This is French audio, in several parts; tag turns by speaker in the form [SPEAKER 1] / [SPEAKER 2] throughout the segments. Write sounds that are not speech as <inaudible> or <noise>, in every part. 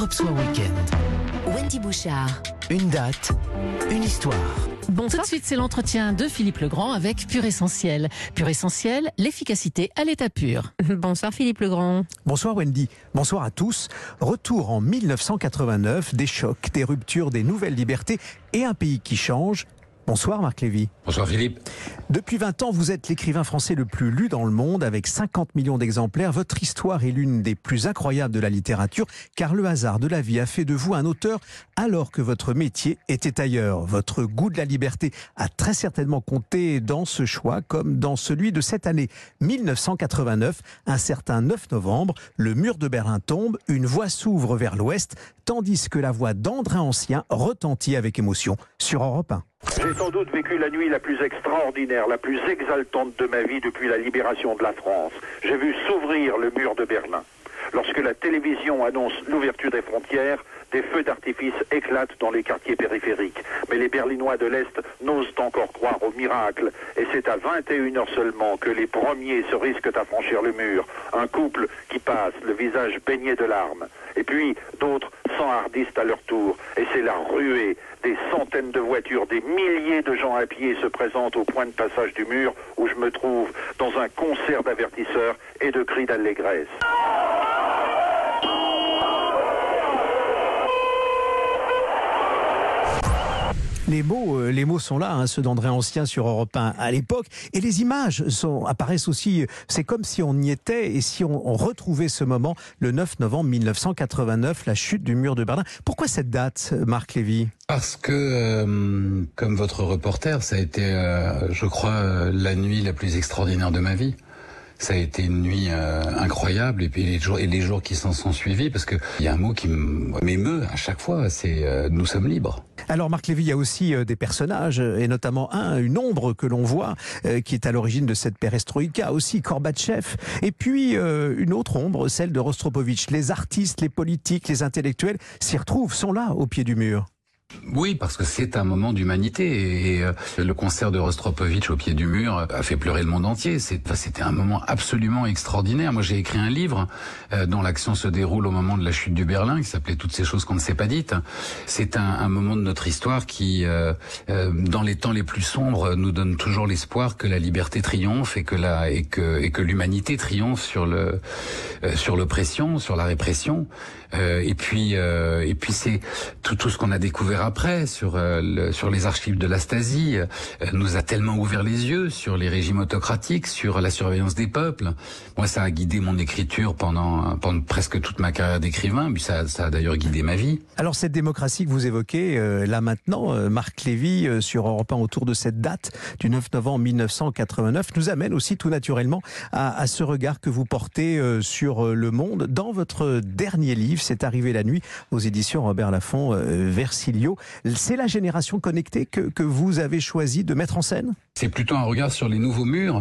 [SPEAKER 1] Europe Soir Weekend.
[SPEAKER 2] Wendy Bouchard.
[SPEAKER 1] Une date, une histoire.
[SPEAKER 3] Bon, tout de suite, c'est l'entretien de Philippe Legrand avec Pure Essentiel. Pure Essentiel, l'efficacité à l'état pur. <laughs>
[SPEAKER 4] Bonsoir Philippe Legrand.
[SPEAKER 5] Bonsoir Wendy, bonsoir à tous. Retour en 1989, des chocs, des ruptures, des nouvelles libertés et un pays qui change. Bonsoir Marc Lévy.
[SPEAKER 6] Bonsoir Philippe.
[SPEAKER 5] Depuis 20 ans, vous êtes l'écrivain français le plus lu dans le monde avec 50 millions d'exemplaires. Votre histoire est l'une des plus incroyables de la littérature car le hasard de la vie a fait de vous un auteur alors que votre métier était ailleurs. Votre goût de la liberté a très certainement compté dans ce choix comme dans celui de cette année 1989. Un certain 9 novembre, le mur de Berlin tombe, une voie s'ouvre vers l'ouest tandis que la voix d'André Ancien retentit avec émotion sur Europe 1.
[SPEAKER 7] J'ai sans doute vécu la nuit la plus extraordinaire, la plus exaltante de ma vie depuis la libération de la France. J'ai vu s'ouvrir le mur de Berlin. Lorsque la télévision annonce l'ouverture des frontières, des feux d'artifice éclatent dans les quartiers périphériques. Mais les Berlinois de l'Est n'osent encore croire au miracle. Et c'est à 21h seulement que les premiers se risquent à franchir le mur. Un couple qui passe, le visage baigné de larmes. Et puis d'autres s'enhardissent à leur tour. Et c'est la ruée. Des centaines de voitures, des milliers de gens à pied se présentent au point de passage du mur où je me trouve dans un concert d'avertisseurs et de cris d'allégresse.
[SPEAKER 5] Les mots, euh, les mots sont là, hein, ceux d'André Ancien sur Europe 1 à l'époque, et les images apparaissent aussi. C'est comme si on y était et si on, retrouvait ce moment le 9 novembre 1989, la chute du mur de Berlin. Pourquoi cette date, Marc Lévy?
[SPEAKER 6] Parce que, euh, comme votre reporter, ça a été, euh, je crois, euh, la nuit la plus extraordinaire de ma vie ça a été une nuit euh, incroyable et puis les jours qui s'en sont suivis parce que il y a un mot qui m'émeut à chaque fois, c'est euh, nous sommes libres.
[SPEAKER 5] Alors Marc Lévy, il y a aussi euh, des personnages et notamment un, une ombre que l'on voit qui est à l'origine de cette perestroïka aussi Gorbatchev et puis une autre ombre, celle de Rostropovitch. Les artistes, les politiques, les intellectuels s'y retrouvent, sont là au pied du mur.
[SPEAKER 6] Oui, parce que c'est un moment d'humanité et euh, le concert de Rostropovitch au pied du mur a fait pleurer le monde entier. C'était un moment absolument extraordinaire. Moi, j'ai écrit un livre euh, dont l'action se déroule au moment de la chute du Berlin, qui s'appelait Toutes ces choses qu'on ne s'est pas dites. C'est un, un, moment de notre histoire qui, euh, dans les temps les plus sombres, nous donne toujours l'espoir que la liberté triomphe et que la et que et que l'humanité triomphe sur le sur l'oppression, sur la répression. et puis et puis c'est tout tout ce qu'on a découvert après sur euh, le, sur les archives de la Stasi euh, nous a tellement ouvert les yeux sur les régimes autocratiques, sur la surveillance des peuples. Moi, ça a guidé mon écriture pendant pendant presque toute ma carrière d'écrivain, puis ça, ça a d'ailleurs guidé ma vie.
[SPEAKER 5] Alors cette démocratie que vous évoquez euh, là maintenant, euh, Marc Lévy euh, sur Europe 1 autour de cette date du 9 novembre 1989 nous amène aussi tout naturellement à, à ce regard que vous portez euh, sur le monde dans votre dernier livre, c'est arrivé la nuit aux éditions Robert Laffont Versilio. C'est la génération connectée que, que vous avez choisi de mettre en scène?
[SPEAKER 6] C'est plutôt un regard sur les nouveaux murs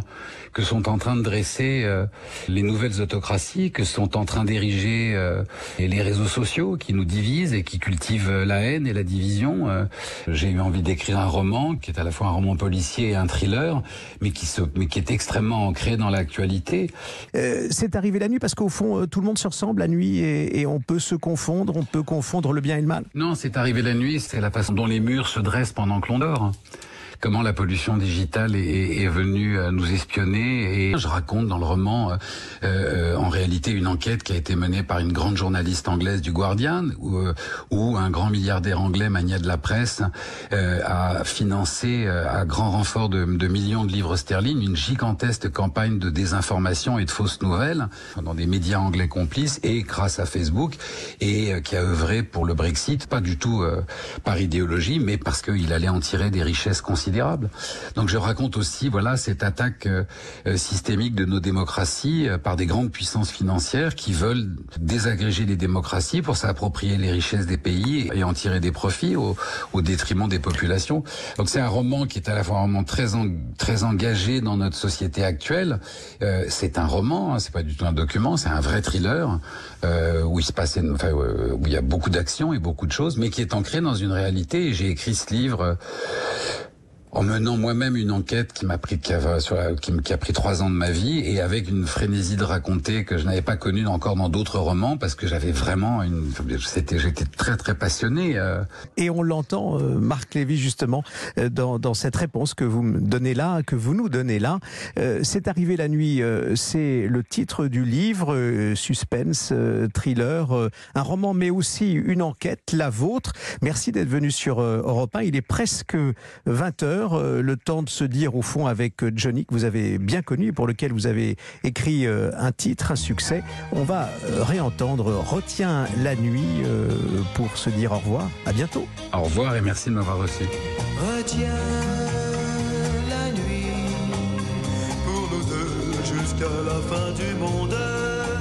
[SPEAKER 6] que sont en train de dresser euh, les nouvelles autocraties, que sont en train d'ériger euh, les réseaux sociaux qui nous divisent et qui cultivent la haine et la division. Euh, J'ai eu envie d'écrire un roman qui est à la fois un roman policier et un thriller, mais qui, se, mais qui est extrêmement ancré dans l'actualité.
[SPEAKER 5] Euh, C'est arrivé la nuit parce qu'au fond, tout le monde se ressemble la nuit et, et on peut se confondre, on peut confondre le bien et le mal?
[SPEAKER 6] Non, c'est arrivé la nuit, c'est la façon dont les murs se dressent pendant que l'on dort comment la pollution digitale est, est, est, venue nous espionner. Et je raconte dans le roman, euh, euh, en réalité, une enquête qui a été menée par une grande journaliste anglaise du Guardian, où, euh, où un grand milliardaire anglais, mania de la presse, euh, a financé à grand renfort de, de, millions de livres sterling une gigantesque campagne de désinformation et de fausses nouvelles dans des médias anglais complices et grâce à Facebook et qui a œuvré pour le Brexit, pas du tout par idéologie, mais parce qu'il allait en tirer des richesses considérables Donc je raconte aussi voilà cette attaque euh, systémique de nos démocraties euh, par des grandes puissances financières qui veulent désagréger les démocraties pour s'approprier les richesses des pays et en tirer des profits au, au détriment des populations. Donc c'est un roman qui est à la fois un roman très en, très engagé dans notre société actuelle. Euh, c'est un roman, hein, c'est pas du tout un document, c'est un vrai thriller euh, où il se passe, enfin, où il y a beaucoup d'actions et beaucoup de choses, mais qui est ancré dans une réalité. Et j'ai écrit ce livre en menant moi-même une enquête qui m'a pris qui a, qui, qui pris trois ans de ma vie et avec une frénésie de raconter que je n'avais pas connue encore dans d'autres romans parce que j'avais vraiment une c'était j'étais très très passionné euh.
[SPEAKER 5] Et on l'entend, euh, Marc Lévy, justement, euh, dans, dans cette réponse que vous me donnez là, que vous nous donnez là. C'est arrivé la nuit, c'est le titre du livre, suspense, thriller, un roman, mais aussi une enquête, la vôtre. Merci d'être venu sur Europe 1. Il est presque 20 heures, euh, le temps de se dire, au fond, avec euh, Johnny, que vous avez bien connu et pour lequel vous avez écrit euh, un titre, un succès. On va euh, réentendre Retiens la nuit euh, pour se dire au revoir. À bientôt.
[SPEAKER 6] au revoir et merci de m'avoir reçu
[SPEAKER 2] Retiens la nuit pour nous deux jusqu'à la fin du monde.